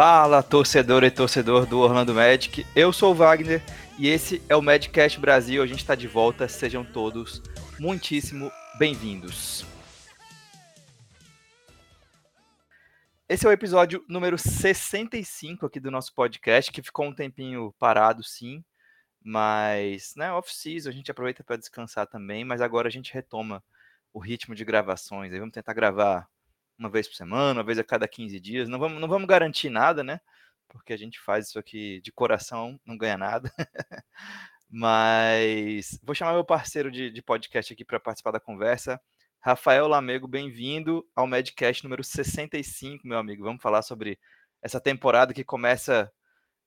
Fala, torcedor e torcedor do Orlando Magic. Eu sou o Wagner e esse é o Madcast Brasil. A gente está de volta. Sejam todos muitíssimo bem-vindos. Esse é o episódio número 65 aqui do nosso podcast, que ficou um tempinho parado, sim, mas, né, off-season, a gente aproveita para descansar também, mas agora a gente retoma o ritmo de gravações. Aí vamos tentar gravar uma vez por semana, uma vez a cada 15 dias. Não vamos, não vamos garantir nada, né? Porque a gente faz isso aqui de coração, não ganha nada. Mas vou chamar meu parceiro de, de podcast aqui para participar da conversa. Rafael Lamego, bem-vindo ao Medcast número 65, meu amigo. Vamos falar sobre essa temporada que começa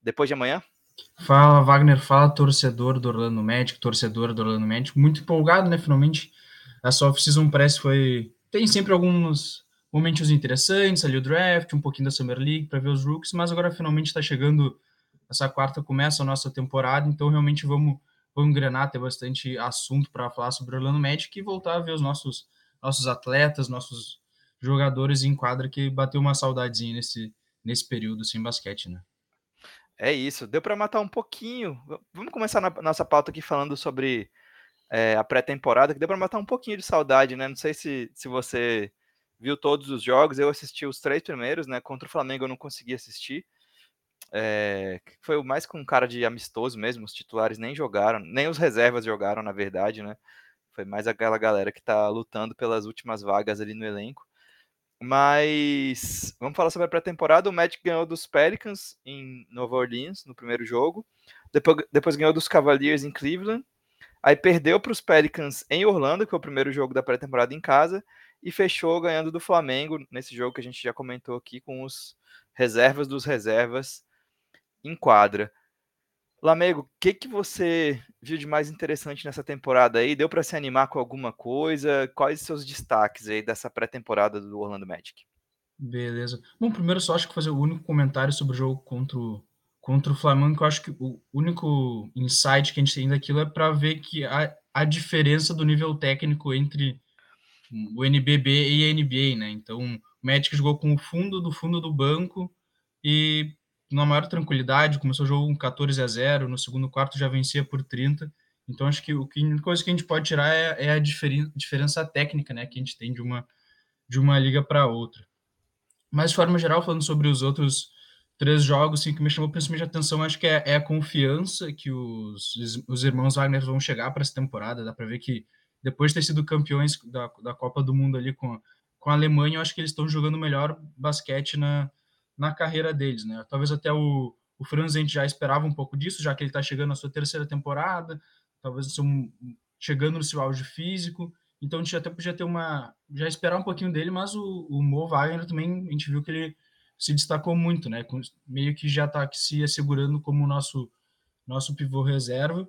depois de amanhã? Fala, Wagner. Fala, torcedor do Orlando Magic, torcedor do Orlando Magic. Muito empolgado, né? Finalmente, essa off-season press foi... Tem sempre alguns momentos interessantes, ali o draft, um pouquinho da Summer League para ver os rooks, mas agora finalmente está chegando essa quarta começa a nossa temporada, então realmente vamos vamos engrenar, ter bastante assunto para falar sobre o Orlando Magic e voltar a ver os nossos nossos atletas, nossos jogadores em quadra que bateu uma saudadezinha nesse nesse período sem basquete, né? É isso, deu para matar um pouquinho. Vamos começar na nossa pauta aqui falando sobre é, a pré-temporada, que deu para matar um pouquinho de saudade, né? Não sei se, se você viu todos os jogos. Eu assisti os três primeiros, né? Contra o Flamengo eu não consegui assistir. É, foi mais com cara de amistoso mesmo. Os titulares nem jogaram, nem os reservas jogaram, na verdade, né? Foi mais aquela galera que está lutando pelas últimas vagas ali no elenco. Mas vamos falar sobre a pré-temporada. O Magic ganhou dos Pelicans em Nova Orleans no primeiro jogo. Depois, depois ganhou dos Cavaliers em Cleveland. Aí perdeu para os Pelicans em Orlando, que foi o primeiro jogo da pré-temporada em casa e fechou ganhando do Flamengo nesse jogo que a gente já comentou aqui com os reservas dos reservas em quadra. Lamego, o que, que você viu de mais interessante nessa temporada aí? Deu para se animar com alguma coisa? Quais os seus destaques aí dessa pré-temporada do Orlando Magic? Beleza. Bom, primeiro só acho que fazer o único comentário sobre o jogo contra o, contra o Flamengo, que eu acho que o único insight que a gente tem daquilo é para ver que a, a diferença do nível técnico entre o NBB e a NBA, né? Então, o Magic jogou com o fundo do fundo do banco e na maior tranquilidade, começou o jogo com 14 a 0, no segundo quarto já vencia por 30. Então, acho que o que a coisa que a gente pode tirar é, é a diferen, diferença técnica, né, que a gente tem de uma de uma liga para outra. Mas de forma geral, falando sobre os outros três jogos, assim, que me chamou principalmente a atenção, acho que é, é a confiança que os, os irmãos Wagner vão chegar para essa temporada. Dá para ver que depois de ter sido campeões da, da Copa do Mundo ali com, com a Alemanha, eu acho que eles estão jogando melhor basquete na, na carreira deles, né? Talvez até o, o Franz a gente já esperava um pouco disso, já que ele está chegando na sua terceira temporada, talvez chegando no seu auge físico, então a gente até podia ter uma, já esperar um pouquinho dele, mas o, o Mo Wagner também, a gente viu que ele se destacou muito, né? Meio que já está se assegurando como nosso nosso pivô reserva.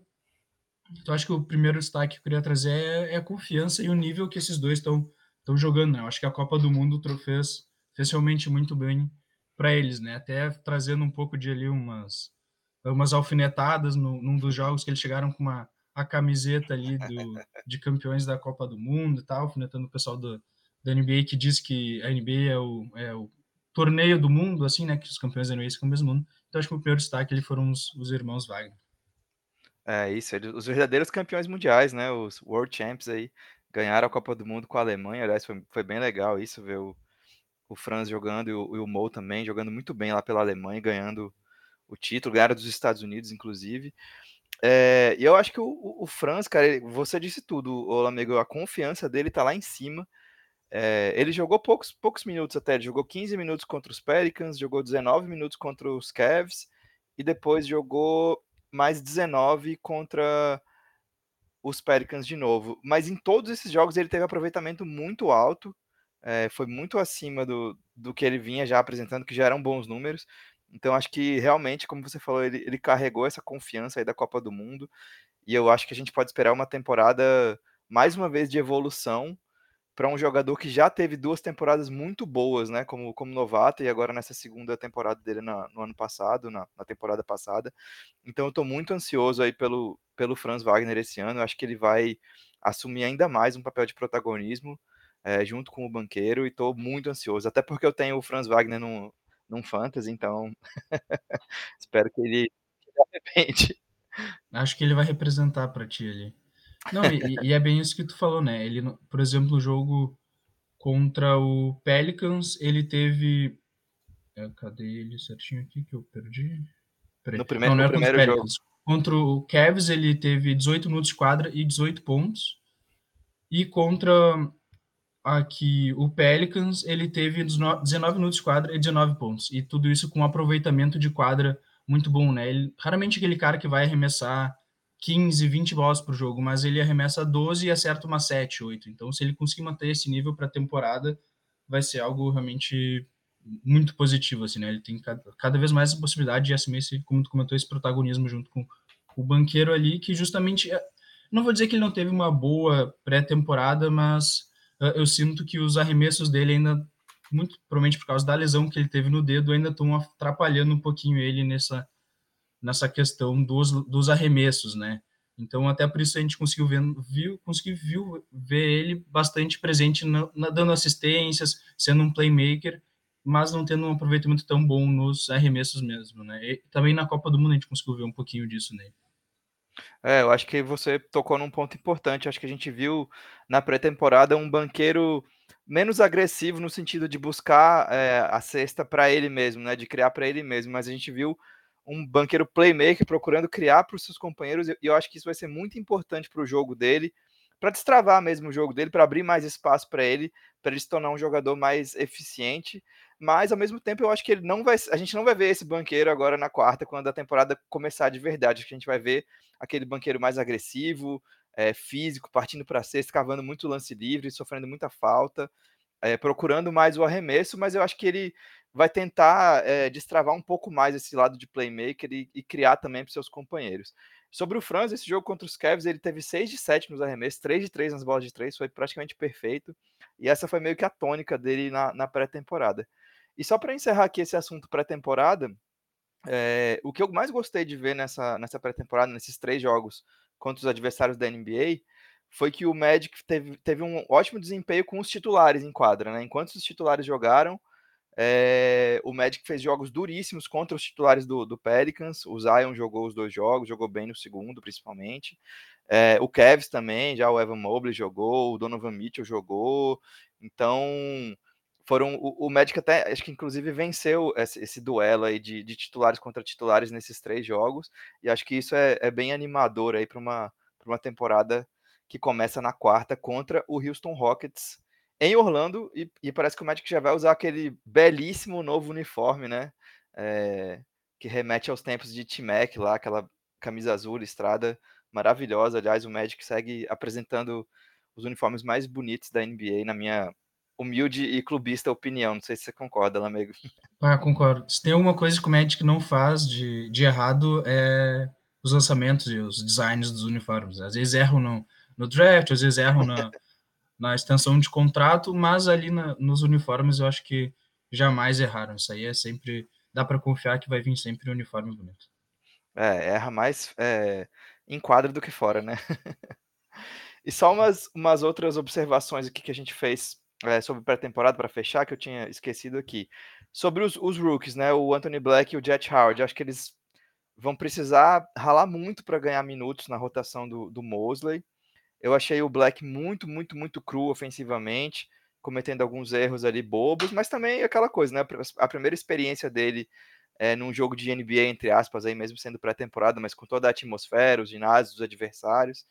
Então, acho que o primeiro destaque que eu queria trazer é, é a confiança e o nível que esses dois estão estão jogando. Né? Eu acho que a Copa do Mundo fez, fez realmente muito bem para eles, né? Até trazendo um pouco de ali umas umas alfinetadas no, num dos jogos que eles chegaram com uma a camiseta ali do, de campeões da Copa do Mundo e tal, alfinetando o pessoal do, da NBA que diz que a NBA é o, é o torneio do mundo, assim, né? Que os campeões da NBA são o mesmo mundo. Então acho que o primeiro destaque foram os, os irmãos Wagner. É isso, os verdadeiros campeões mundiais, né? Os World Champs aí ganharam a Copa do Mundo com a Alemanha. Aliás, foi, foi bem legal isso, ver o, o Franz jogando e o, e o Mo também jogando muito bem lá pela Alemanha, ganhando o título, ganharam dos Estados Unidos, inclusive. É, e eu acho que o, o Franz, cara, ele, você disse tudo, o amigo, a confiança dele tá lá em cima. É, ele jogou poucos, poucos minutos até, ele jogou 15 minutos contra os Pelicans, jogou 19 minutos contra os Cavs e depois jogou mais 19 contra os Pelicans de novo. Mas em todos esses jogos ele teve aproveitamento muito alto, é, foi muito acima do, do que ele vinha já apresentando, que já eram bons números. Então acho que realmente, como você falou, ele, ele carregou essa confiança aí da Copa do Mundo. E eu acho que a gente pode esperar uma temporada, mais uma vez, de evolução para um jogador que já teve duas temporadas muito boas, né, como, como novato, e agora nessa segunda temporada dele na, no ano passado, na, na temporada passada. Então eu estou muito ansioso aí pelo, pelo Franz Wagner esse ano, eu acho que ele vai assumir ainda mais um papel de protagonismo é, junto com o banqueiro, e estou muito ansioso, até porque eu tenho o Franz Wagner no, num fantasy, então espero que ele se arrepende. Acho que ele vai representar para ti ali. Não, e, e, é bem isso que tu falou, né? Ele, por exemplo, no jogo contra o Pelicans, ele teve. É, cadê ele certinho aqui que eu perdi? Peraí. No primeiro, não, não no primeiro contra jogo. Contra o Cavs, ele teve 18 minutos de quadra e 18 pontos. E contra aqui o Pelicans, ele teve 19 minutos de quadra e 19 pontos. E tudo isso com um aproveitamento de quadra muito bom, né? Ele, raramente aquele cara que vai arremessar 15, 20 bolas por jogo, mas ele arremessa 12 e acerta uma 7, 8. Então, se ele conseguir manter esse nível para a temporada, vai ser algo realmente muito positivo, assim, né? Ele tem cada, cada vez mais a possibilidade de assumir esse, como tu comentou, esse protagonismo junto com o banqueiro ali, que justamente, é, não vou dizer que ele não teve uma boa pré-temporada, mas uh, eu sinto que os arremessos dele ainda, muito provavelmente por causa da lesão que ele teve no dedo, ainda estão atrapalhando um pouquinho ele nessa, nessa questão dos, dos arremessos, né? Então, até por isso a gente conseguiu ver, viu, conseguiu viu, ver ele bastante presente, na, na, dando assistências, sendo um playmaker, mas não tendo um aproveitamento tão bom nos arremessos mesmo, né? E também na Copa do Mundo a gente conseguiu ver um pouquinho disso nele. É, eu acho que você tocou num ponto importante. Acho que a gente viu na pré-temporada um banqueiro menos agressivo no sentido de buscar é, a cesta para ele mesmo, né? De criar para ele mesmo. Mas a gente viu um banqueiro playmaker procurando criar para os seus companheiros, e eu acho que isso vai ser muito importante para o jogo dele, para destravar mesmo o jogo dele, para abrir mais espaço para ele, para ele se tornar um jogador mais eficiente. Mas ao mesmo tempo eu acho que ele não vai, a gente não vai ver esse banqueiro agora na quarta, quando a temporada começar de verdade. Acho que a gente vai ver aquele banqueiro mais agressivo, é, físico, partindo para cesta, cavando muito lance livre, sofrendo muita falta, é, procurando mais o arremesso, mas eu acho que ele vai tentar é, destravar um pouco mais esse lado de playmaker e, e criar também para seus companheiros. Sobre o Franz, esse jogo contra os Cavs, ele teve 6 de 7 nos arremessos, 3 de 3 nas bolas de 3, foi praticamente perfeito. E essa foi meio que a tônica dele na, na pré-temporada. E só para encerrar aqui esse assunto pré-temporada, é, o que eu mais gostei de ver nessa, nessa pré-temporada, nesses três jogos contra os adversários da NBA, foi que o Magic teve, teve um ótimo desempenho com os titulares em quadra. Né? Enquanto os titulares jogaram, é, o Magic fez jogos duríssimos contra os titulares do, do, Pelicans. O Zion jogou os dois jogos, jogou bem no segundo, principalmente. É, o Cavs também, já o Evan Mobley jogou, o Donovan Mitchell jogou. Então, foram o, o Magic até, acho que inclusive venceu esse, esse duelo aí de, de, titulares contra titulares nesses três jogos. E acho que isso é, é bem animador aí para uma, uma temporada que começa na quarta contra o Houston Rockets em Orlando e, e, parece que o Magic já vai usar aquele belíssimo novo uniforme, né? É, que remete aos tempos de T-Mac lá, aquela camisa azul listrada maravilhosa. Aliás, o Magic segue apresentando os uniformes mais bonitos da NBA, na minha humilde e clubista opinião. Não sei se você concorda, Lamego. Ah, concordo. Se tem alguma coisa que o Magic não faz de, de errado é os lançamentos e os designs dos uniformes. Às vezes erram no, no draft, às vezes erram na, na extensão de contrato, mas ali na, nos uniformes eu acho que jamais erraram. Isso aí é sempre. Dá para confiar que vai vir sempre um uniforme bonito. É, erra mais é, em quadra do que fora, né? e só umas, umas outras observações aqui que a gente fez é, sobre pré-temporada para fechar, que eu tinha esquecido aqui. Sobre os, os, rookies, né? O Anthony Black e o Jet Howard. Acho que eles vão precisar ralar muito para ganhar minutos na rotação do, do Mosley. Eu achei o Black muito, muito, muito cru ofensivamente, cometendo alguns erros ali bobos, mas também aquela coisa, né? A primeira experiência dele é, num jogo de NBA, entre aspas, aí mesmo sendo pré-temporada, mas com toda a atmosfera, os ginásios, os adversários,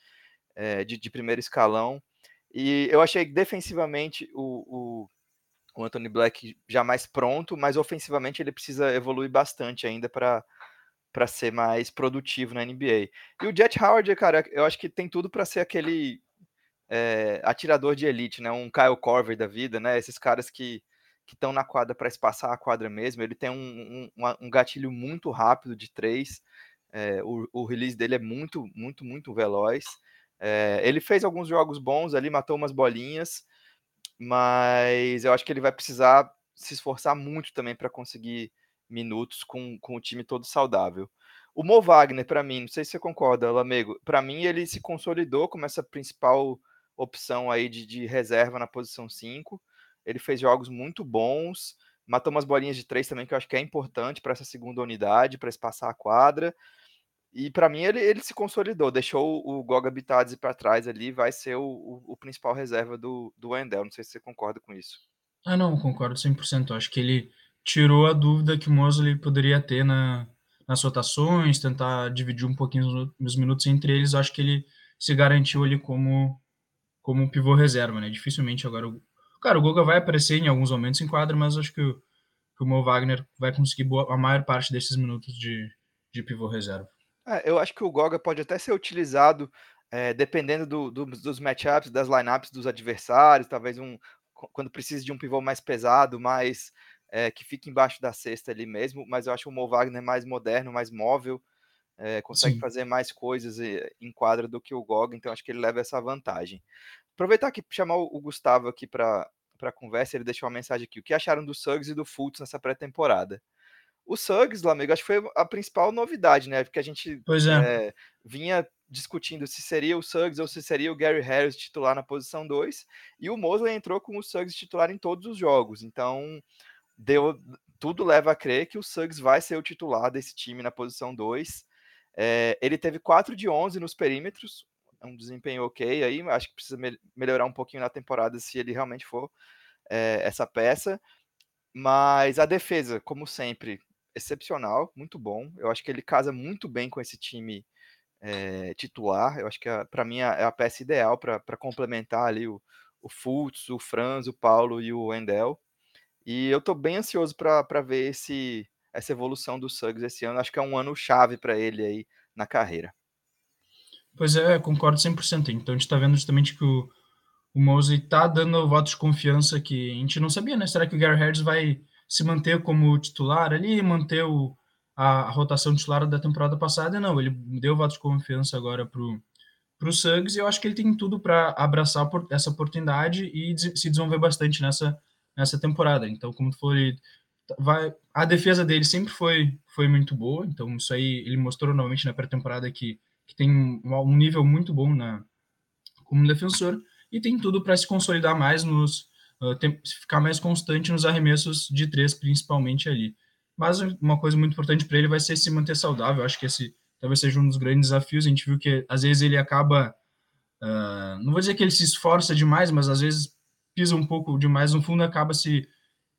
é, de, de, primeiro escalão. E eu achei defensivamente o, o, o Anthony Black já mais pronto, mas ofensivamente ele precisa evoluir bastante ainda para para ser mais produtivo na NBA. E o Jet Howard, cara, eu acho que tem tudo para ser aquele é, atirador de elite, né? Um Kyle Korver da vida, né? Esses caras que que estão na quadra para espaçar a quadra mesmo. Ele tem um, um, um gatilho muito rápido de três. É, o, o, release dele é muito, muito, muito veloz. É, ele fez alguns jogos bons ali, matou umas bolinhas, mas eu acho que ele vai precisar se esforçar muito também para conseguir minutos com, com o time todo saudável. O Mo Wagner, para mim, não sei se você concorda, Lamego, para mim ele se consolidou como essa principal opção aí de, de reserva na posição 5. Ele fez jogos muito bons, matou umas bolinhas de três também que eu acho que é importante para essa segunda unidade, para espaçar a quadra. E para mim ele, ele se consolidou, deixou o Goga Bitadze para trás ali, vai ser o, o, o, principal reserva do, do Wendell. Não sei se você concorda com isso. Ah, não, concordo 100%. Acho que ele tirou a dúvida que o Mosley poderia ter na, nas rotações, tentar dividir um pouquinho os minutos entre eles. Acho que ele se garantiu ali como como pivô reserva, né? Dificilmente agora o cara, o Goga vai aparecer em alguns momentos em quadra, mas acho que o, que o Mo Wagner vai conseguir boa, a maior parte desses minutos de, de pivô reserva. É, eu acho que o Goga pode até ser utilizado é, dependendo do, do, dos matchups, das lineups dos adversários, talvez um quando precisa de um pivô mais pesado, mais é, que fique embaixo da cesta ali mesmo, mas eu acho o Mo Wagner mais moderno, mais móvel, é, consegue Sim. fazer mais coisas em quadra do que o Goga, então acho que ele leva essa vantagem. Aproveitar aqui chamar o Gustavo aqui para para conversa, ele deixou uma mensagem aqui. O que acharam do Suggs e do Fultz nessa pré-temporada? O Suggs, amigo, acho que foi a principal novidade, né? Porque a gente é. É, vinha discutindo se seria o Suggs ou se seria o Gary Harris titular na posição 2, e o Mosley entrou com o Suggs titular em todos os jogos. Então, deu tudo leva a crer que o Suggs vai ser o titular desse time na posição 2. É, ele teve 4 de 11 nos perímetros, é um desempenho ok aí, acho que precisa me melhorar um pouquinho na temporada se ele realmente for é, essa peça. Mas a defesa, como sempre, excepcional, muito bom. Eu acho que ele casa muito bem com esse time é, titular. Eu acho que para mim é a peça ideal para complementar ali o, o Fultz, o Franz, o Paulo e o Wendell. E eu estou bem ansioso para ver esse, essa evolução do Suggs esse ano. Acho que é um ano chave para ele aí na carreira. Pois é, concordo 100%. Então a gente está vendo justamente que o, o Mosley está dando voto de confiança que a gente não sabia, né? Será que o Gary Harris vai se manter como titular ali, manter o, a, a, rotação titular da temporada passada? Não, ele deu voto de confiança agora para o Suggs e eu acho que ele tem tudo para abraçar essa oportunidade e se desenvolver bastante nessa, nessa temporada. Então, como tu falou, ele vai, a defesa dele sempre foi, foi muito boa, então isso aí ele mostrou novamente na pré-temporada que que tem um nível muito bom na, como defensor e tem tudo para se consolidar mais nos uh, tem, ficar mais constante nos arremessos de três principalmente ali. Mas uma coisa muito importante para ele vai ser se manter saudável. acho que esse talvez seja um dos grandes desafios. A gente viu que às vezes ele acaba uh, não vou dizer que ele se esforça demais, mas às vezes pisa um pouco demais no fundo acaba se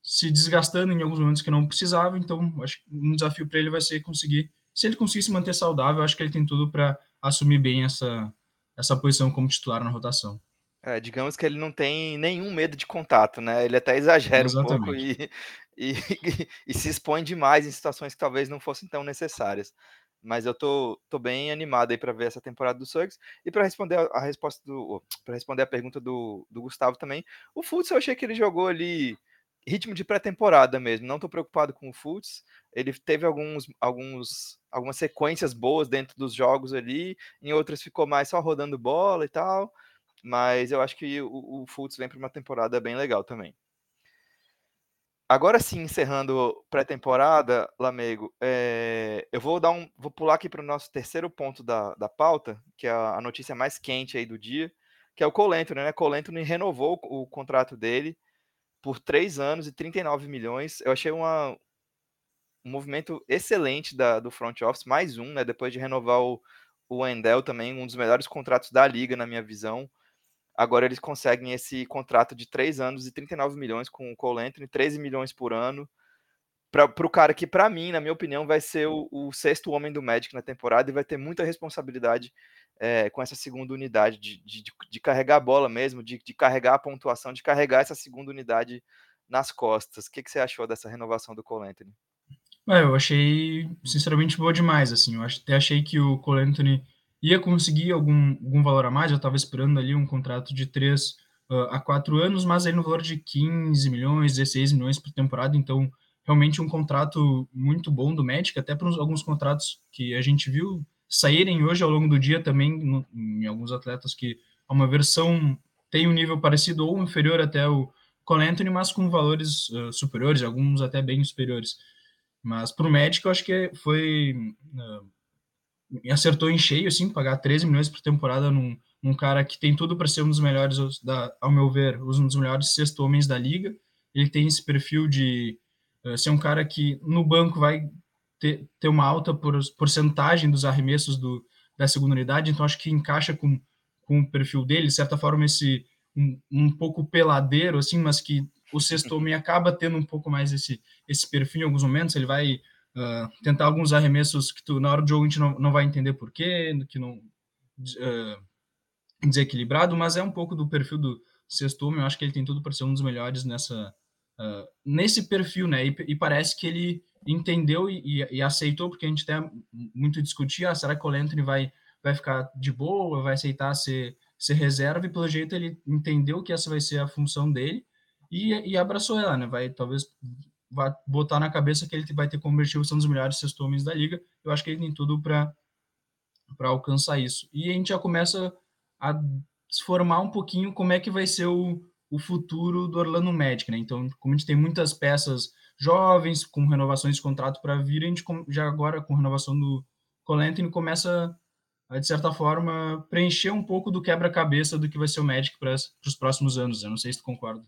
se desgastando em alguns momentos que não precisava. Então, acho que um desafio para ele vai ser conseguir se ele conseguir se manter saudável, acho que ele tem tudo para assumir bem essa, essa posição como titular na rotação. É, digamos que ele não tem nenhum medo de contato, né? Ele até exagera Exatamente. um pouco e, e, e, se expõe demais em situações que talvez não fossem tão necessárias. Mas eu tô, tô bem animado aí para ver essa temporada do Suggs. E para responder a, a, resposta do. para responder a pergunta do, do Gustavo também, o Futs eu achei que ele jogou ali ritmo de pré-temporada mesmo. Não estou preocupado com o Fultz. Ele teve alguns, alguns, algumas sequências boas dentro dos jogos ali, em outras ficou mais só rodando bola e tal. Mas eu acho que o, o vem para uma temporada bem legal também. Agora sim, encerrando pré-temporada, Lamego, é, eu vou dar um, vou pular aqui para o nosso terceiro ponto da, da pauta, que é a, notícia mais quente aí do dia, que é o Colento, né? Colento renovou o, o contrato dele por três anos e 39 milhões. Eu achei uma, um movimento excelente da, do front office, mais um, né? Depois de renovar o, o Wendell também, um dos melhores contratos da liga, na minha visão. Agora eles conseguem esse contrato de três anos e 39 milhões com o Cole Anthony, 13 milhões por ano. Para o cara que, para mim, na minha opinião, vai ser o, o, sexto homem do Magic na temporada e vai ter muita responsabilidade é, com essa segunda unidade, de, de, de carregar a bola mesmo, de, de, carregar a pontuação, de carregar essa segunda unidade nas costas. O que, que você achou dessa renovação do Cole Anthony? É, eu achei, sinceramente, boa demais, assim, eu até achei que o Cole Anthony ia conseguir algum, algum valor a mais, eu estava esperando ali um contrato de 3 uh, a 4 anos, mas aí no valor de 15 milhões, 16 milhões por temporada, então realmente um contrato muito bom do Magic, até para alguns contratos que a gente viu saírem hoje ao longo do dia também, no, em alguns atletas que a uma versão tem um nível parecido ou inferior até o Cole Anthony, mas com valores uh, superiores, alguns até bem superiores. Mas para o Magic, eu acho que foi. Uh, acertou em cheio, assim, pagar 13 milhões por temporada num, num cara que tem tudo para ser um dos melhores, da, ao meu ver, um dos melhores sexto homens da liga. Ele tem esse perfil de, uh, ser um cara que no banco vai ter, ter uma alta por, porcentagem dos arremessos do, da segunda unidade, então acho que encaixa com, com o perfil dele, de certa forma esse um, um pouco peladeiro, assim, mas que o sexto homem acaba tendo um pouco mais esse, esse perfil em alguns momentos, ele vai uh, tentar alguns arremessos que tu, na hora do jogo a gente não, não vai entender porquê, que não uh, desequilibrado, mas é um pouco do perfil do sexto homem, eu acho que ele tem tudo para ser um dos melhores nessa uh, nesse perfil, né, e, e, parece que ele entendeu e, e, e, aceitou, porque a gente até muito discutia, ah, será que o Anthony vai, vai ficar de boa, vai aceitar ser, ser reserva, e pelo jeito ele entendeu que essa vai ser a função dele, e, abraçou ela, né, vai talvez botar na cabeça que ele vai ter como objetivo ser um dos melhores sexto homens da liga, eu acho que ele tem tudo para alcançar isso. E a gente já começa a formar um pouquinho como é que vai ser o, o futuro do Orlando Magic, né? Então, como a gente tem muitas peças jovens com renovações de contrato para vir, a gente já agora com renovação do Colentin começa a, de certa forma, preencher um pouco do quebra-cabeça do que vai ser o Magic para os próximos anos. Eu não sei se tu concorda.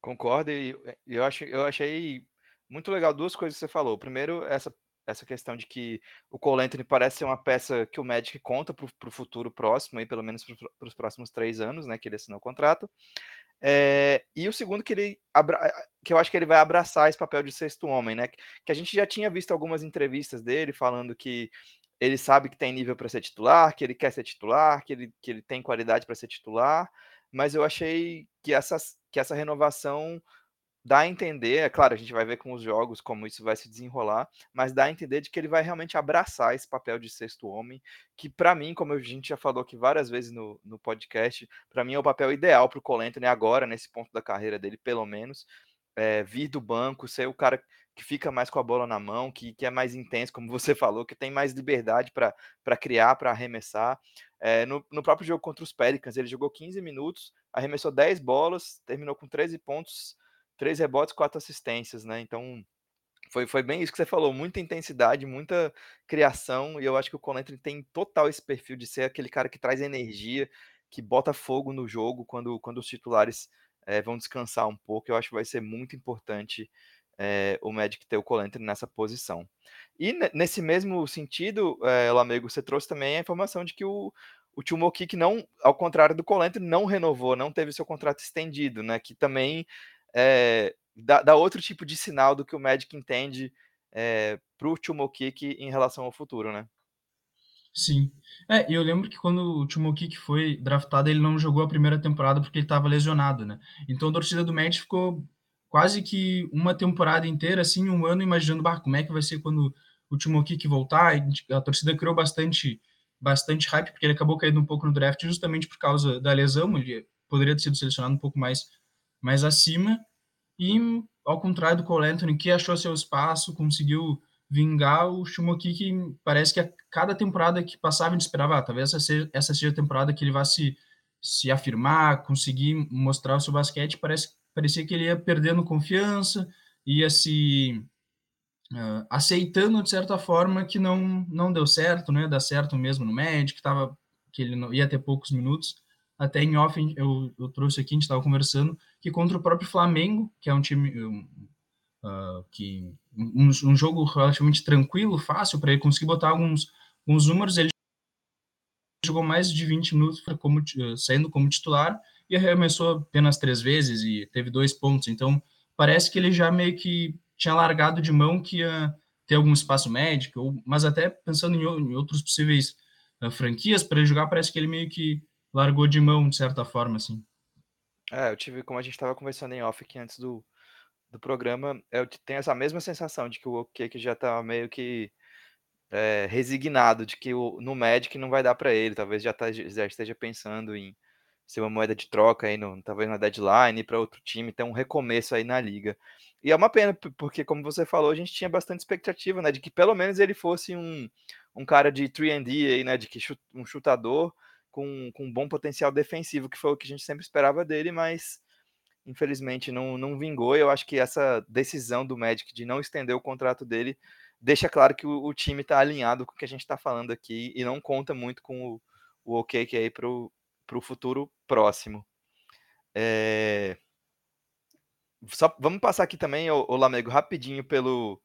Concordo e eu, acho, eu achei muito legal duas coisas que você falou. Primeiro, essa essa questão de que o Cole Anthony parece ser uma peça que o Magic conta para o futuro próximo, aí, pelo menos para os próximos três anos, né, que ele assinou o contrato. É, e o segundo que ele que eu acho que ele vai abraçar esse papel de sexto homem, né? Que a gente já tinha visto algumas entrevistas dele falando que ele sabe que tem nível para ser titular, que ele quer ser titular, que ele, que ele tem qualidade para ser titular, mas eu achei que, essas, que essa renovação dá a entender, é claro, a gente vai ver com os jogos como isso vai se desenrolar, mas dá a entender de que ele vai realmente abraçar esse papel de sexto homem, que para mim, como a gente já falou aqui várias vezes no, no podcast, para mim é o papel ideal para o Colentone agora, nesse ponto da carreira dele, pelo menos, é, vir do banco, ser o cara que fica mais com a bola na mão, que, que é mais intenso, como você falou, que tem mais liberdade para criar, para arremessar. É, no, no próprio jogo contra os Pelicans, ele jogou 15 minutos, arremessou 10 bolas, terminou com 13 pontos, três rebotes, quatro assistências, né? Então foi, foi bem isso que você falou, muita intensidade, muita criação, e eu acho que o Colentry tem total esse perfil de ser aquele cara que traz energia, que bota fogo no jogo quando, quando os titulares é, vão descansar um pouco. Eu acho que vai ser muito importante é, o Magic ter o Colentry nessa posição. E nesse mesmo sentido, é, Lamego, você trouxe também a informação de que o, o Timo Kik não, ao contrário do Colentry, não renovou, não teve seu contrato estendido, né? Que também é, dá, dá, outro tipo de sinal do que o Magic entende é, para o Chumokik em relação ao futuro, né? Sim. É, eu lembro que quando o Chumokik foi draftado, ele não jogou a primeira temporada porque ele estava lesionado, né? Então a torcida do Magic ficou quase que uma temporada inteira, assim, um ano, imaginando, bah, como é que vai ser quando o Chumokik voltar. A torcida criou bastante, bastante hype, porque ele acabou caindo um pouco no draft justamente por causa da lesão. Ele poderia ter sido selecionado um pouco mais mais acima. E, ao contrário do Cole Anthony, que achou seu espaço, conseguiu vingar, o Shumoki, que parece que a cada temporada que passava, gente esperava, ah, talvez essa seja, essa seja a temporada que ele vá se, se afirmar, conseguir mostrar o seu basquete. Parece, parecia que ele ia perdendo confiança, ia se uh, aceitando, de certa forma, que não, não deu certo, não ia dar certo mesmo no Magic, tava, que ele não, ia ter poucos minutos até em off eu, eu trouxe aqui, a gente estava conversando, que contra o próprio Flamengo, que é um time um, uh, que um, um, jogo relativamente tranquilo, fácil, para ele conseguir botar alguns, alguns números, ele jogou mais de 20 minutos como, saindo como titular e arremessou apenas três vezes e teve dois pontos. Então, parece que ele já meio que tinha largado de mão que ia ter algum espaço médico, mas até pensando em, em outros possíveis uh, franquias para ele jogar, parece que ele meio que largou de mão, de certa forma, assim. É, eu tive, como a gente estava conversando em off aqui antes do, do programa, eu tenho essa mesma sensação de que o que já tá meio que é, resignado de que o, no Magic não vai dar para ele, talvez já, tá, já esteja pensando em ser uma moeda de troca aí, no, talvez na deadline, para outro time, ter um recomeço aí na liga. E é uma pena, porque como você falou, a gente tinha bastante expectativa, né, de que pelo menos ele fosse um, um cara de 3D aí, né, de que um chutador, com, com um bom potencial defensivo, que foi o que a gente sempre esperava dele, mas infelizmente não, não vingou. Eu acho que essa decisão do Magic de não estender o contrato dele deixa claro que o, o time está alinhado com o que a gente está falando aqui e não conta muito com o, o OK que é aí para o futuro próximo. É... Só vamos passar aqui também, ô, ô Lamego, rapidinho pelo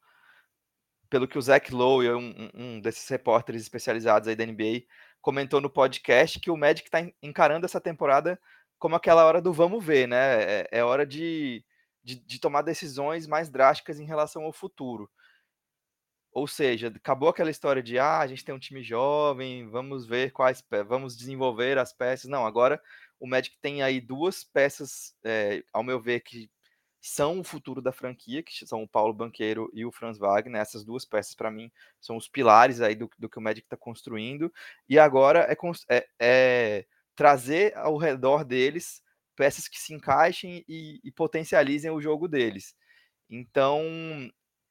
pelo que o Zach Lowe, um, um, desses repórteres especializados aí da NBA, comentou no podcast que o Magic está encarando essa temporada como aquela hora do vamos ver, né? É, é hora de, de, de, tomar decisões mais drásticas em relação ao futuro. Ou seja, acabou aquela história de ah, a gente tem um time jovem, vamos ver quais, vamos desenvolver as peças. Não, agora o Magic tem aí duas peças, é, ao meu ver, que são o futuro da franquia, que são o Paulo Banqueiro e o Franz Wagner. Essas duas peças, para mim, são os pilares aí do, do que o Magic está construindo. E agora é, é, é, trazer ao redor deles peças que se encaixem e, e potencializem o jogo deles. Então,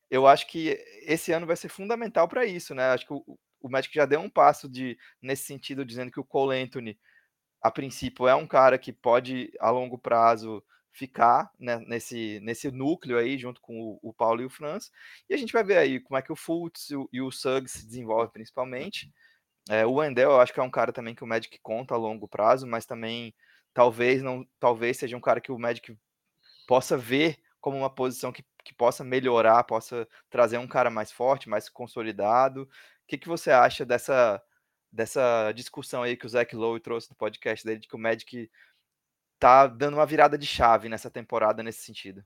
eu acho que esse ano vai ser fundamental para isso, né? Acho que o, o Magic já deu um passo de nesse sentido, dizendo que o Cole Anthony, a princípio, é um cara que pode, a longo prazo, ficar né, nesse, nesse núcleo aí, junto com o, o, Paulo e o Franz. E a gente vai ver aí como é que o Fultz e o, e o Suggs se desenvolvem, principalmente. É, o Wendell, eu acho que é um cara também que o Magic conta a longo prazo, mas também talvez não talvez seja um cara que o Magic possa ver como uma posição que que possa melhorar, possa trazer um cara mais forte, mais consolidado. O que, que você acha dessa, dessa discussão aí que o Zach Lowe trouxe no podcast dele, de que o Magic tá dando uma virada de chave nessa temporada nesse sentido?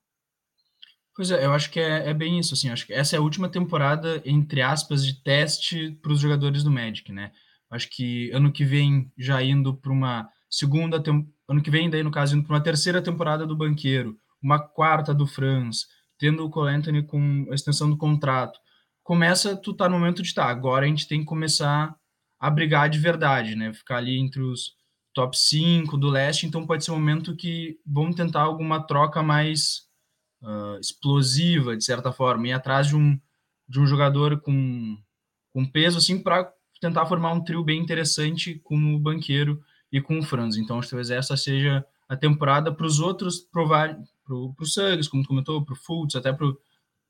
Pois é, eu acho que é, é bem isso, assim, acho que essa é a última temporada, entre aspas, de teste para os jogadores do Magic, né? Acho que ano que vem, já indo para uma segunda, ano que vem, daí no caso, indo para uma terceira temporada do Banqueiro, uma quarta do Franz, tendo o Cole Anthony com a extensão do contrato, começa, tu tá no momento de tá, agora a gente tem que começar a brigar de verdade, né? Ficar ali entre os top 5 do leste, então pode ser um momento que vamos tentar alguma troca mais uh, explosiva, de certa forma, ir atrás de um, de um jogador com, com peso, assim, para tentar formar um trio bem interessante com o Banqueiro e com o Franz. Então, acho que talvez essa seja a temporada para os outros provar, pro, pro Suggs, como tu comentou, pro Fultz, até pro,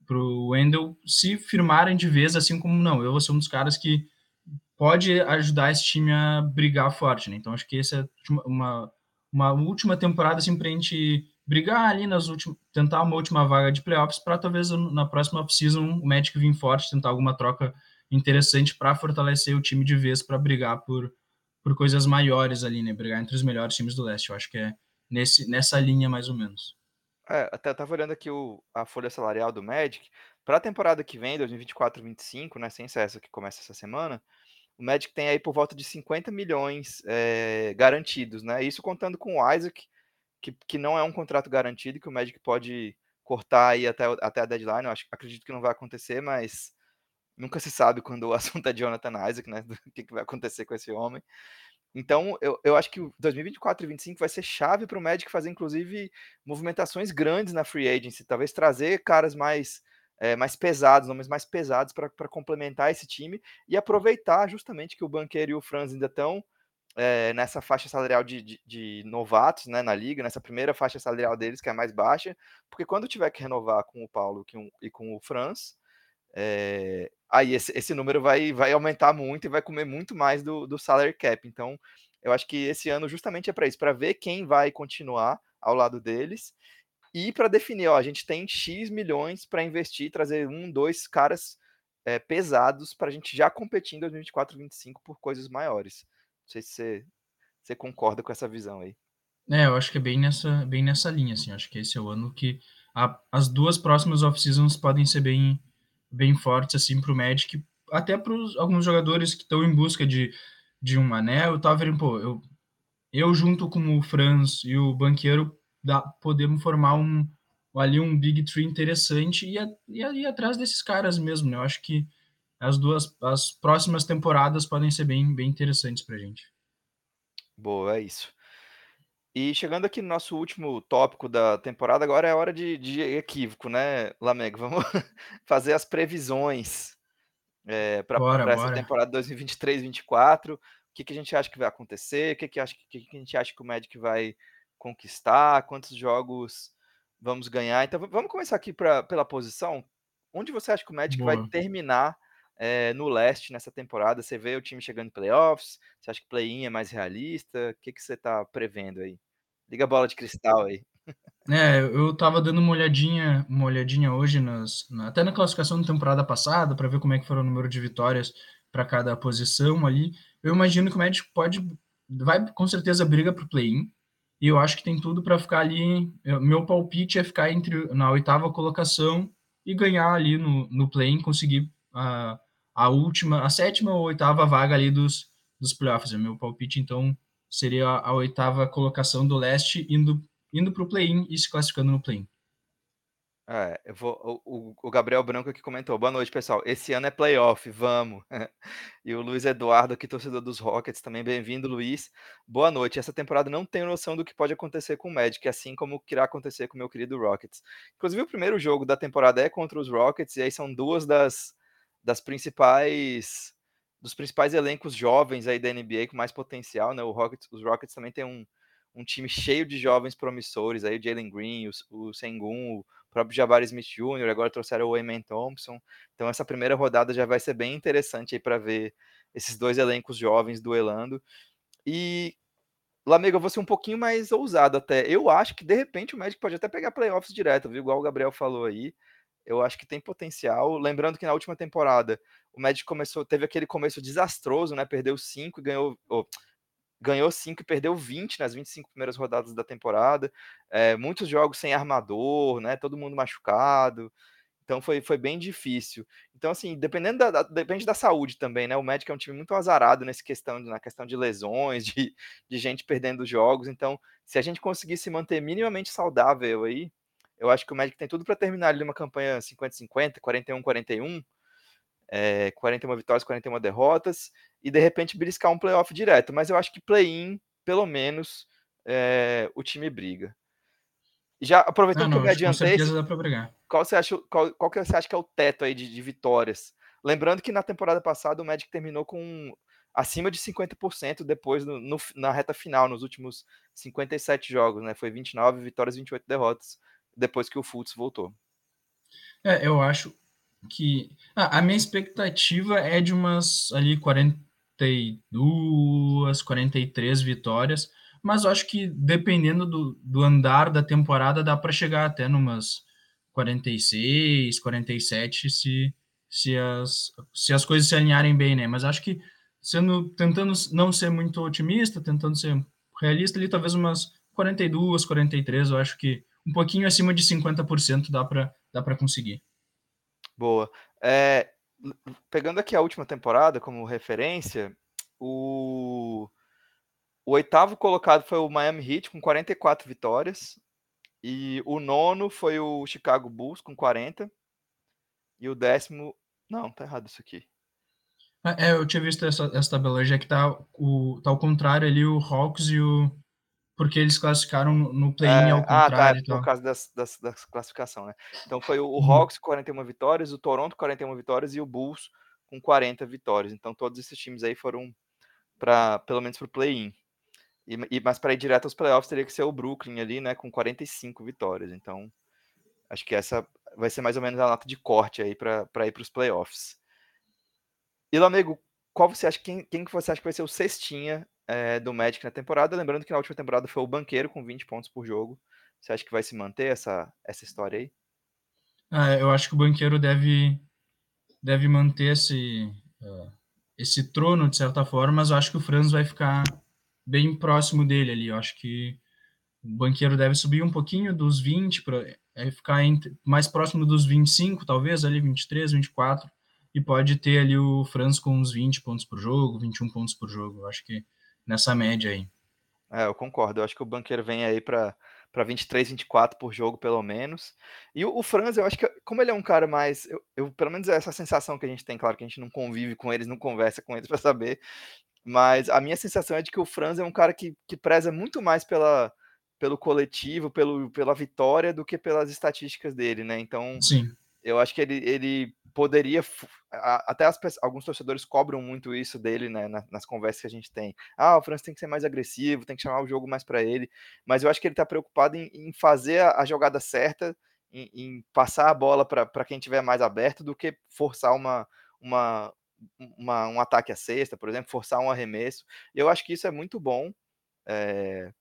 pro Wendell, se firmarem de vez, assim como não, eu vou ser um dos caras que pode ajudar esse time a brigar forte, né? Então acho que essa é uma, uma última temporada assim pra gente brigar ali nas últimas, tentar uma última vaga de playoffs para talvez na próxima off-season o Magic vir forte, tentar alguma troca interessante para fortalecer o time de vez para brigar por, por coisas maiores ali, né? Brigar entre os melhores times do leste. Eu acho que é nesse, nessa linha mais ou menos. É, até tava olhando aqui o, a folha salarial do Magic. Para a temporada que vem, 2024-25, né, sem essa que começa essa semana, o Magic tem aí por volta de 50 milhões é, garantidos, né? Isso contando com o Isaac, que, que não é um contrato garantido, que o Magic pode cortar aí até, até a deadline. Eu acho, acredito que não vai acontecer, mas nunca se sabe quando o assunto é Jonathan Isaac, né? O que, que vai acontecer com esse homem. Então, eu, eu acho que 2024 e 2025 vai ser chave para o Magic fazer, inclusive, movimentações grandes na free agency, talvez trazer caras mais, é, mais pesados, nomes mais pesados para complementar esse time e aproveitar justamente que o Banqueiro e o Franz ainda estão é, nessa faixa salarial de, de, de, novatos né, na liga, nessa primeira faixa salarial deles, que é mais baixa, porque quando tiver que renovar com o Paulo e com o Franz, é, aí esse, esse, número vai, vai aumentar muito e vai comer muito mais do, do salary cap. Então, eu acho que esse ano justamente é para isso, para ver quem vai continuar ao lado deles e para definir, ó, a gente tem X milhões para investir, trazer um, dois caras é, pesados para a gente já competir em 2024, 2025 por coisas maiores. Não sei se você, você concorda com essa visão aí. É, eu acho que é bem nessa, bem nessa linha, assim. Acho que esse é o ano que a, as duas próximas off-seasons podem ser bem, bem fortes assim para o Magic, até para alguns jogadores que estão em busca de, de um anel. Eu tava vendo, pô, eu, eu junto com o Franz e o Banqueiro dá, podemos formar um ali um Big Tree interessante e, e ir atrás desses caras mesmo. Né? Eu acho que as duas as próximas temporadas podem ser bem, bem interessantes para gente. Boa, é isso. E chegando aqui no nosso último tópico da temporada, agora é hora de, de equívoco, né, Lamego? Vamos fazer as previsões é, para essa temporada 2023-2024. O que, que a gente acha que vai acontecer? O que, que, acha, que, que a gente acha que o Magic vai conquistar? Quantos jogos vamos ganhar? Então vamos começar aqui pra, pela posição. Onde você acha que o Magic Boa. vai terminar é, no leste nessa temporada? Você vê o time chegando em playoffs? Você acha que play-in é mais realista? O que, que você está prevendo aí? Liga a bola de cristal aí. É, eu estava dando uma olhadinha uma olhadinha hoje nas na até na classificação da temporada passada, para ver como é que foram o número de vitórias para cada posição ali. Eu imagino que o Magic pode vai com certeza briga para o play-in, e eu acho que tem tudo para ficar ali meu palpite é ficar entre na oitava colocação e ganhar ali no no play-in, conseguir a a última a sétima ou oitava vaga ali dos dos playoffs. O meu palpite, então, seria a oitava colocação do leste indo indo para o play-in e se classificando no play-in. É, eu vou o o Gabriel Branco aqui comentou: "Boa noite pessoal, esse ano é playoff, vamos". E o Luiz Eduardo aqui, torcedor dos Rockets, também bem-vindo Luiz. Boa noite, essa temporada não tenho noção do que pode acontecer com o Magic, assim como o que irá acontecer com o meu querido Rockets. Inclusive o primeiro jogo da temporada é contra os Rockets, e aí são 2 das das principais dos principais elencos jovens aí da NBA com mais potencial, né, o Rockets os Rockets também têm um um time cheio de jovens promissores, aí o Jalen Green, o o Sengun, o próprio Jabari Smith Jr., agora trouxeram o Amen Thompson. Então essa primeira rodada já vai ser bem interessante aí para ver esses 2 elencos jovens duelando. E, Lamego, eu vou ser um pouquinho mais ousado até, eu acho que de repente o Magic pode até pegar playoffs direto, viu, igual o Gabriel falou aí, eu acho que tem potencial. Lembrando que na última temporada o Magic começou teve aquele começo desastroso, né, perdeu 5 e ganhou oh, ganhou 5 e perdeu 20 nas 25 primeiras rodadas da temporada, eh, muitos jogos sem armador, né, todo mundo machucado, então foi foi bem difícil. Então assim, dependendo da da depende da saúde também, né, o Magic é um time muito azarado nesse questão na questão de lesões, de de gente perdendo jogos, então, se a gente conseguir se manter minimamente saudável aí, eu acho que o Magic tem tudo para terminar ali uma campanha 50-50, 41-41, eh, 41 vitórias, 41 derrotas, e de repente beliscar um playoff direto, mas eu acho que play-in, pelo menos, eh, o time briga. Já Ah aproveitando que eu não, me acho que adiantei, dá para brigar. qual você acha qual qual que você acha que é o teto aí de de vitórias? Lembrando que na temporada passada o Magic terminou com acima de 50% depois no no na reta final, nos últimos 57 jogos, né, foi 29 vitórias, 28 derrotas, depois que o Fultz voltou. É, eu acho que a a minha expectativa é de umas ali 42, 43 vitórias, mas eu acho que dependendo do do andar da temporada dá para chegar até numas 46, 47 se se as se as coisas se alinharem bem, né, mas acho que sendo tentando não ser muito otimista, tentando ser realista ali, talvez umas 42, 43, eu acho que um pouquinho acima de 50% dá para dá para conseguir. Boa. Eh, pegando aqui a última temporada como referência, o o 8º colocado foi o Miami Heat com 44 vitórias, e o 9º foi o Chicago Bulls com 40. E o 10º não, está errado isso aqui. É, eu tinha visto essa essa tabela, já que tá o tá ao contrário ali o Hawks e o porque eles classificaram no no play-in É, ao ah tá, é contrário por causa das das das classificação, né. Então foi o o Uhum. Hawks 41 vitórias, o Toronto 41 vitórias e o Bulls com 40 vitórias, então todos esses times aí foram pra pelo menos para o play-in. E e mas para ir direto aos playoffs teria que ser o Brooklyn ali, né, com 45 vitórias, então, acho que essa vai ser mais ou menos a nota de corte aí pra ir para os playoffs. E Lamego, qual você acha quem quem que você acha que vai ser o cestinha, eh, do Magic na temporada? Lembrando que na última temporada foi o Banqueiro com 20 pontos por jogo, você acha que vai se manter essa essa história aí? Ah, eu acho que o Banqueiro deve deve manter esse, hã, esse trono de certa forma, mas eu acho que o Franz vai ficar bem próximo dele ali, eu acho que o Banqueiro deve subir um pouquinho dos 20 pra eh, ficar entre mais próximo dos 25 talvez ali 23, 24, e pode ter ali o Franz com uns 20 pontos por jogo, 21 pontos por jogo, eu acho que nessa média aí. É, eu concordo, eu acho que o Banqueiro vem aí pra pra 23, 24 por jogo pelo menos. E o o Franz eu acho que como ele é um cara mais eu eu pelo menos é essa sensação que a gente tem, claro que a gente não convive com eles, não conversa com eles pra saber, mas a minha sensação é de que o Franz é um cara que que preza muito mais pela pelo coletivo, pelo pela vitória do que pelas estatísticas dele, né, então, Sim. Eu acho que ele ele poderia até as alguns torcedores cobram muito isso dele, né, na nas conversas que a gente tem. "Ah, o Franz tem que ser mais agressivo, tem que chamar o jogo mais pra ele", mas eu acho que ele tá preocupado em em fazer a jogada certa, em em passar a bola pra quem estiver mais aberto do que forçar uma uma uma um ataque à cesta, por exemplo, forçar um arremesso. Eu acho que isso é muito bom, é,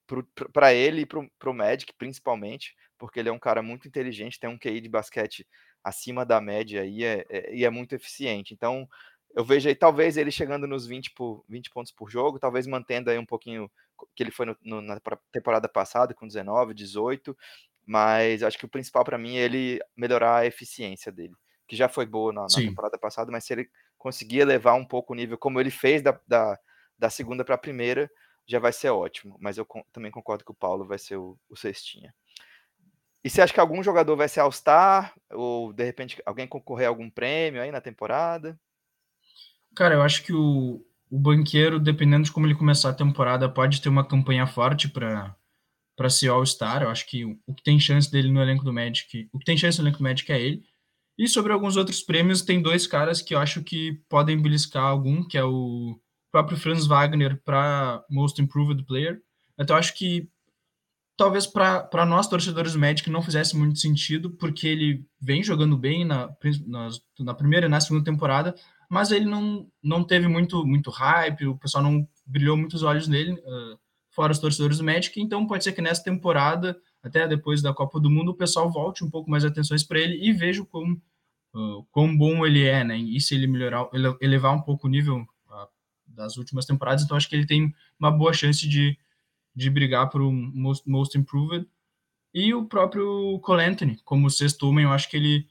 para ele e para o Magic, principalmente, porque ele é um cara muito inteligente, tem um QI de basquete acima da média e é, é, e é muito eficiente. Então, eu vejo aí talvez ele chegando nos 20, por, 20 pontos por jogo, talvez mantendo aí um pouquinho que ele foi no, no, na temporada passada com 19, 18, mas acho que o principal para mim é ele melhorar a eficiência dele, que já foi boa na, na temporada passada, mas se ele conseguir elevar um pouco o nível, como ele fez da, da, da segunda para a primeira, já vai ser ótimo. Mas eu também concordo que o Paulo vai ser o, o cestinha. E você acha que algum jogador vai ser All-Star? Ou de repente alguém concorrer a algum prêmio aí na temporada? Cara, eu acho que o, o banqueiro, dependendo de como ele começar a temporada, pode ter uma campanha forte para para ser All-Star. Eu acho que o, que tem chance dele no elenco do Magic, o que tem chance no elenco do Magic é ele. E sobre alguns outros prêmios, tem dois caras que eu acho que podem beliscar algum, que é o próprio Franz Wagner para Most Improved Player. Então acho que talvez para nós torcedores do Magic não fizesse muito sentido, porque ele vem jogando bem na, na, na primeira e na segunda temporada, mas ele não, não teve muito, muito hype, o pessoal não brilhou muitos olhos nele, uh, fora os torcedores do Magic, então pode ser que nessa temporada, até depois da Copa do Mundo, o pessoal volte um pouco mais atenções para ele e veja como uh, quão bom ele é, né? E se ele melhorar, ele, elevar um pouco o nível uh, das últimas temporadas, então acho que ele tem uma boa chance de, de brigar por um most, most Improved. E o próprio Cole Anthony, como sexto homem, eu acho que ele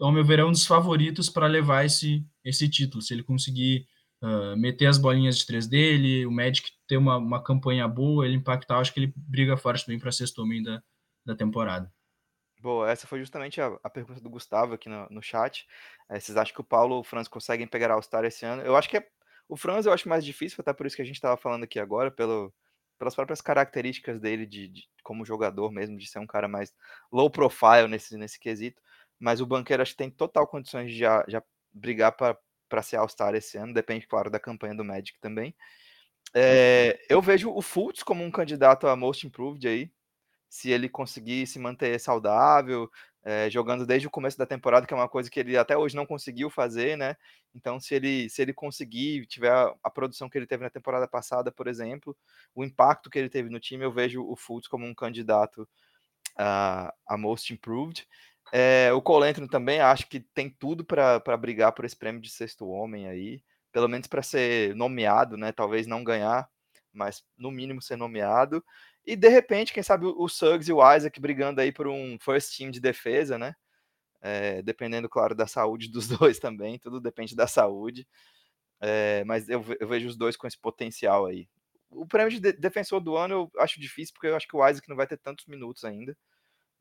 ao meu ver, é um dos favoritos para levar esse, esse título. Se ele conseguir uh, meter as bolinhas de três dele, o Magic ter uma, uma campanha boa, ele impactar, acho que ele briga forte também para sexto homem da, da temporada. Boa, essa foi justamente a, a pergunta do Gustavo aqui no, no chat. É, vocês acham que o Paulo ou o Franz conseguem pegar a All-Star esse ano? Eu acho que é, o Franz eu acho mais difícil, até por isso que a gente estava falando aqui agora, pelo, pelas próprias características dele de, de, como jogador mesmo, de ser um cara mais low profile nesse, nesse quesito mas o Banqueiro acho que tem total condições de já, já brigar para ser All-Star esse ano, depende, claro, da campanha do Magic também. É, eu vejo o Fultz como um candidato a Most Improved aí, se ele conseguir se manter saudável, é, jogando desde o começo da temporada, que é uma coisa que ele até hoje não conseguiu fazer, né? Então, se ele, se ele conseguir, tiver a, a produção que ele teve na temporada passada, por exemplo, o impacto que ele teve no time, eu vejo o Fultz como um candidato a, a Most Improved. É, o Colentro também acho que tem tudo para brigar por esse prêmio de sexto homem aí, pelo menos para ser nomeado, né? Talvez não ganhar, mas no mínimo ser nomeado. E de repente, quem sabe o Suggs e o Isaac brigando aí por um first team de defesa, né? É, dependendo, claro, da saúde dos dois também, tudo depende da saúde. É, mas eu, eu, vejo os dois com esse potencial aí. O prêmio de defensor do ano eu acho difícil, porque eu acho que o Isaac não vai ter tantos minutos ainda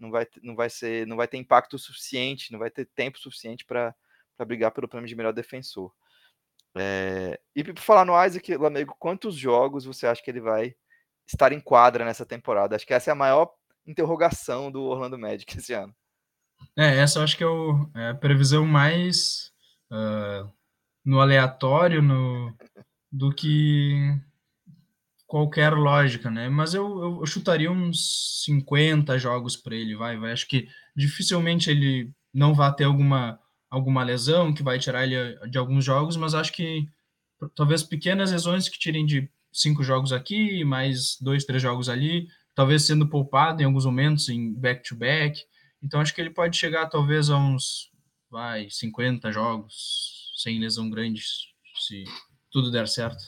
não vai, não vai ser, não vai ter impacto suficiente, não vai ter tempo suficiente para brigar pelo prêmio de melhor defensor. É, e para falar no Isaac, Lamego, quantos jogos você acha que ele vai estar em quadra nessa temporada? Acho que essa é a maior interrogação do Orlando Magic esse ano. É, essa eu acho que é, o, é a previsão mais uh, no aleatório no, do que qualquer lógica, né? Mas eu, eu, eu chutaria uns 50 jogos para ele, vai, vai. Acho que dificilmente ele não vai ter alguma, alguma lesão que vai tirar ele de alguns jogos, mas acho que talvez pequenas lesões que tirem de cinco jogos aqui, mais dois, três jogos ali, talvez sendo poupado em alguns momentos em back-to-back. -back. Então acho que ele pode chegar talvez a uns vai, 50 jogos sem lesão grande, se tudo der certo.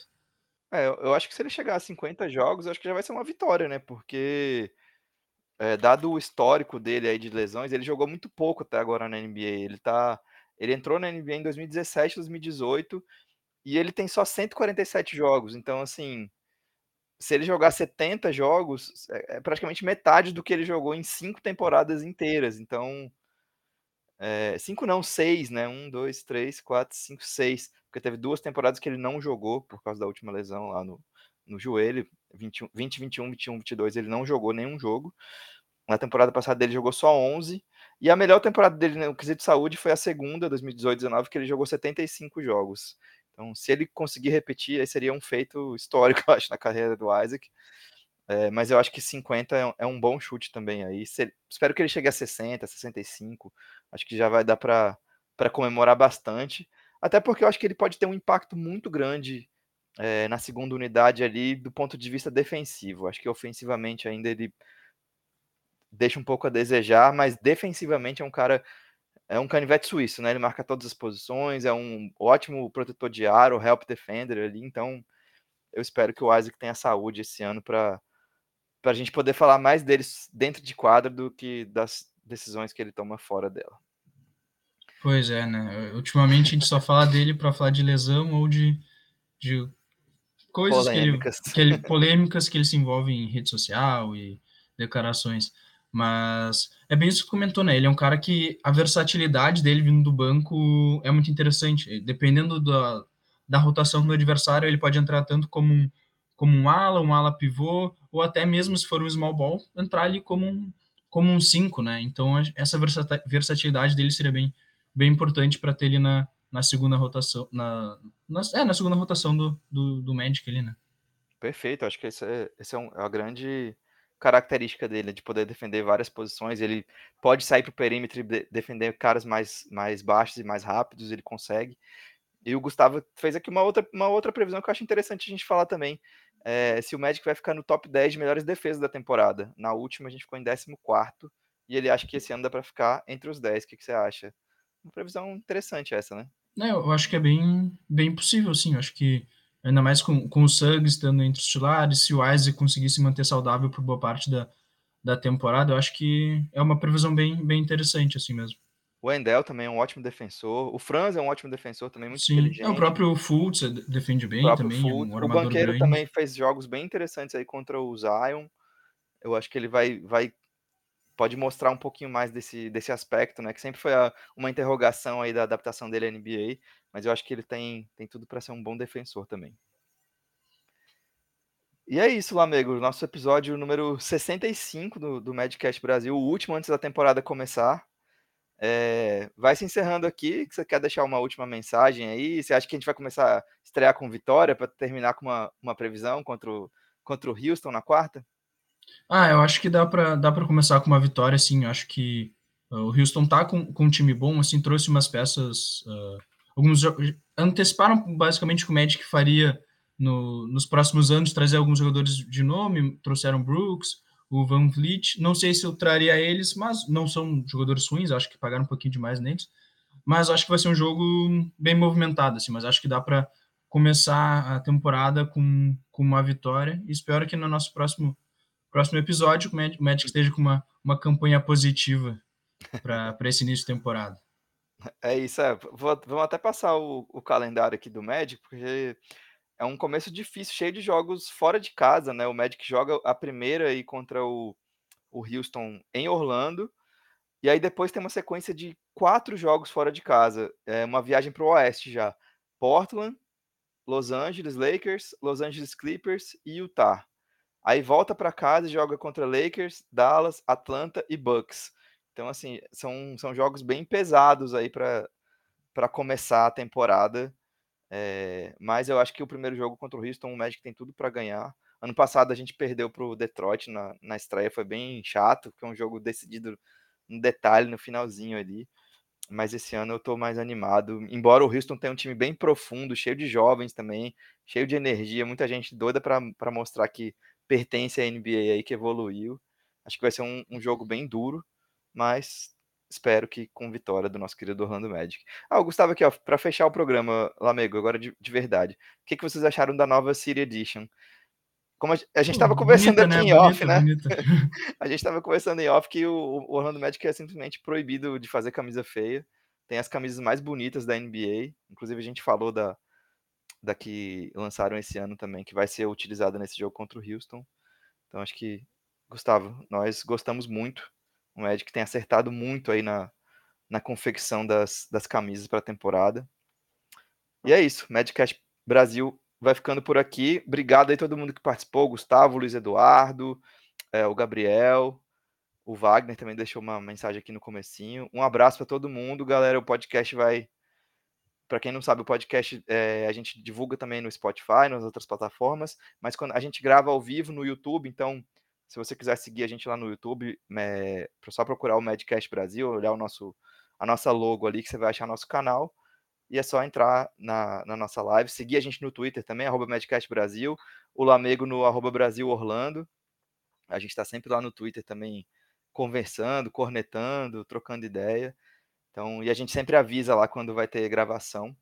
É, eu acho que se ele chegar a 50 jogos, acho que já vai ser uma vitória, né? Porque, é, dado o histórico dele aí de lesões, ele jogou muito pouco até agora na NBA. Ele tá, ele entrou na NBA em 2017, 2018 e ele tem só 147 jogos. Então, assim, se ele jogar 70 jogos, é, é praticamente metade do que ele jogou em cinco temporadas inteiras. Então, é, cinco não, seis, né? Um, dois, três, quatro, cinco, seis porque teve duas temporadas que ele não jogou por causa da última lesão lá no, no joelho, 20, 20, 21, 21, 22, ele não jogou nenhum jogo. Na temporada passada ele jogou só 11, e a melhor temporada dele no quesito de saúde foi a segunda, 2018-19, que ele jogou 75 jogos. Então, se ele conseguir repetir, aí seria um feito histórico, eu acho, na carreira do Isaac. É, mas eu acho que 50 é, é um bom chute também aí. Se, espero que ele chegue a 60, 65. Acho que já vai dar para comemorar bastante. Até porque eu acho que ele pode ter um impacto muito grande é, na segunda unidade ali do ponto de vista defensivo. Acho que ofensivamente ainda ele deixa um pouco a desejar, mas defensivamente é um cara é um canivete suíço, né? Ele marca todas as posições, é um ótimo protetor de aro, help defender ali, então eu espero que o Isaac tenha saúde esse ano para para a gente poder falar mais deles dentro de quadra do que das decisões que ele toma fora dela. Pois é, né? Ultimamente a gente só fala dele para falar de lesão ou de, de coisas polêmicas. Que, ele, que ele polêmicas que ele se envolve em rede social e declarações. Mas é bem isso que comentou, né? Ele é um cara que a versatilidade dele vindo do banco é muito interessante. Dependendo da, da rotação do adversário, ele pode entrar tanto como um, como um ala, um ala pivô, ou até mesmo se for um small ball, entrar ali como um, como um 5, né? Então essa versatilidade dele seria bem, bem importante para ter ele na, na segunda rotação, na, na, é, na segunda rotação do, do, do Magic ali, né? Perfeito, acho que esse é, esse é, um, é a grande característica dele, de poder defender várias posições. Ele pode sair para o perímetro e defender caras mais, mais baixos e mais rápidos, ele consegue. E o Gustavo fez aqui uma outra, uma outra previsão que eu acho interessante a gente falar também. É, se o Magic vai ficar no top 10 de melhores defesas da temporada. Na última a gente ficou em 14 e ele acha que esse ano dá para ficar entre os 10. O que, que, você acha? Uma previsão interessante essa, né? É, eu acho que é bem, bem possível, sim. Eu acho que ainda mais com, com o Suggs estando entre os titulares, se o Isaac conseguisse manter saudável por boa parte da, da temporada, eu acho que é uma previsão bem, bem interessante, assim mesmo. O Endel também é um ótimo defensor. O Franz é um ótimo defensor também, muito Sim, inteligente. É, o próprio Fultz defende bem o também. Fultz. Um o Banqueiro grande. também fez jogos bem interessantes aí contra o Zion. Eu acho que ele vai, vai pode mostrar um pouquinho mais desse, desse aspecto, né? Que sempre foi a, uma interrogação aí da adaptação dele à NBA, mas eu acho que ele tem, tem tudo para ser um bom defensor também. E é isso, Lamego. Nosso episódio número 65 do, do Madcast Brasil, o último antes da temporada começar. É, vai se encerrando aqui. Você quer deixar uma última mensagem aí? Você acha que a gente vai começar a estrear com vitória para terminar com uma, uma previsão contra o, contra o Houston na quarta? Ah, eu acho que dá para dá começar com uma vitória, sim. Eu acho que uh, o Houston tá com, com um time bom, assim, trouxe umas peças. Uh, alguns anteciparam basicamente o que o Magic faria no, nos próximos anos, trazer alguns jogadores de nome, trouxeram Brooks, o Van Vliet. Não sei se eu traria eles, mas não são jogadores ruins, acho que pagaram um pouquinho demais neles. Mas acho que vai ser um jogo bem movimentado, assim, mas acho que dá para começar a temporada com, com uma vitória. E espero que no nosso próximo próximo episódio, o Magic esteja com uma, uma campanha positiva para esse início de temporada. É isso, é. Vou, vamos até passar o, o, calendário aqui do Magic, porque é um começo difícil, cheio de jogos fora de casa, né? O Magic joga a primeira aí contra o, o Houston em Orlando, e aí depois tem uma sequência de quatro jogos fora de casa, é uma viagem para o Oeste já. Portland, Los Angeles Lakers, Los Angeles Clippers e Utah. Aí volta para casa e joga contra Lakers, Dallas, Atlanta e Bucks. Então, assim, são, são jogos bem pesados aí para começar a temporada. É, mas eu acho que o primeiro jogo contra o Houston, o Magic tem tudo para ganhar. Ano passado a gente perdeu para o Detroit na, na estreia, foi bem chato, porque é um jogo decidido no detalhe, no finalzinho ali. Mas esse ano eu estou mais animado. Embora o Houston tenha um time bem profundo, cheio de jovens também, cheio de energia, muita gente doida para mostrar que pertence à NBA aí, que evoluiu. Acho que vai ser um, um jogo bem duro, mas espero que com vitória do nosso querido Orlando Magic. Ah, o Gustavo aqui, ó, para fechar o programa, Lamego, agora de, de verdade. O que, que vocês acharam da nova City Edition? Como a, a gente estava conversando aqui né? em off, né? a gente estava conversando em off que o, o Orlando Magic é simplesmente proibido de fazer camisa feia. Tem as camisas mais bonitas da NBA. Inclusive, a gente falou da, da que lançaram esse ano também, que vai ser utilizada nesse jogo contra o Houston. Então acho que, Gustavo, nós gostamos muito. O Magic tem acertado muito aí na, na confecção das, das camisas para a temporada. E é isso, Madcast Brasil vai ficando por aqui. Obrigado aí todo mundo que participou, Gustavo, Luiz Eduardo, é, o Gabriel, o Wagner também deixou uma mensagem aqui no comecinho. Um abraço para todo mundo, galera. O podcast vai para quem não sabe, o podcast é, a gente divulga também no Spotify, nas outras plataformas, mas quando a gente grava ao vivo no YouTube, então se você quiser seguir a gente lá no YouTube, é só procurar o Medcast Brasil, olhar o nosso, a nossa logo ali, que você vai achar nosso canal. e é só entrar na, na nossa live, seguir a gente no Twitter também, arroba Medcast Brasil, o Lamego no arroba Brasil Orlando. A gente está sempre lá no Twitter também conversando, cornetando, trocando ideia. Então, e a gente sempre avisa lá quando vai ter gravação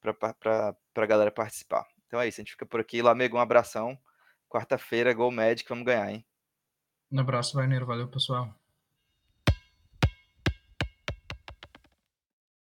para a galera participar. Então é isso, a gente fica por aqui. Lamego, um abração. Quarta-feira, Gol Magic, vamos ganhar, hein? Um abraço, Wagner. Valeu, pessoal.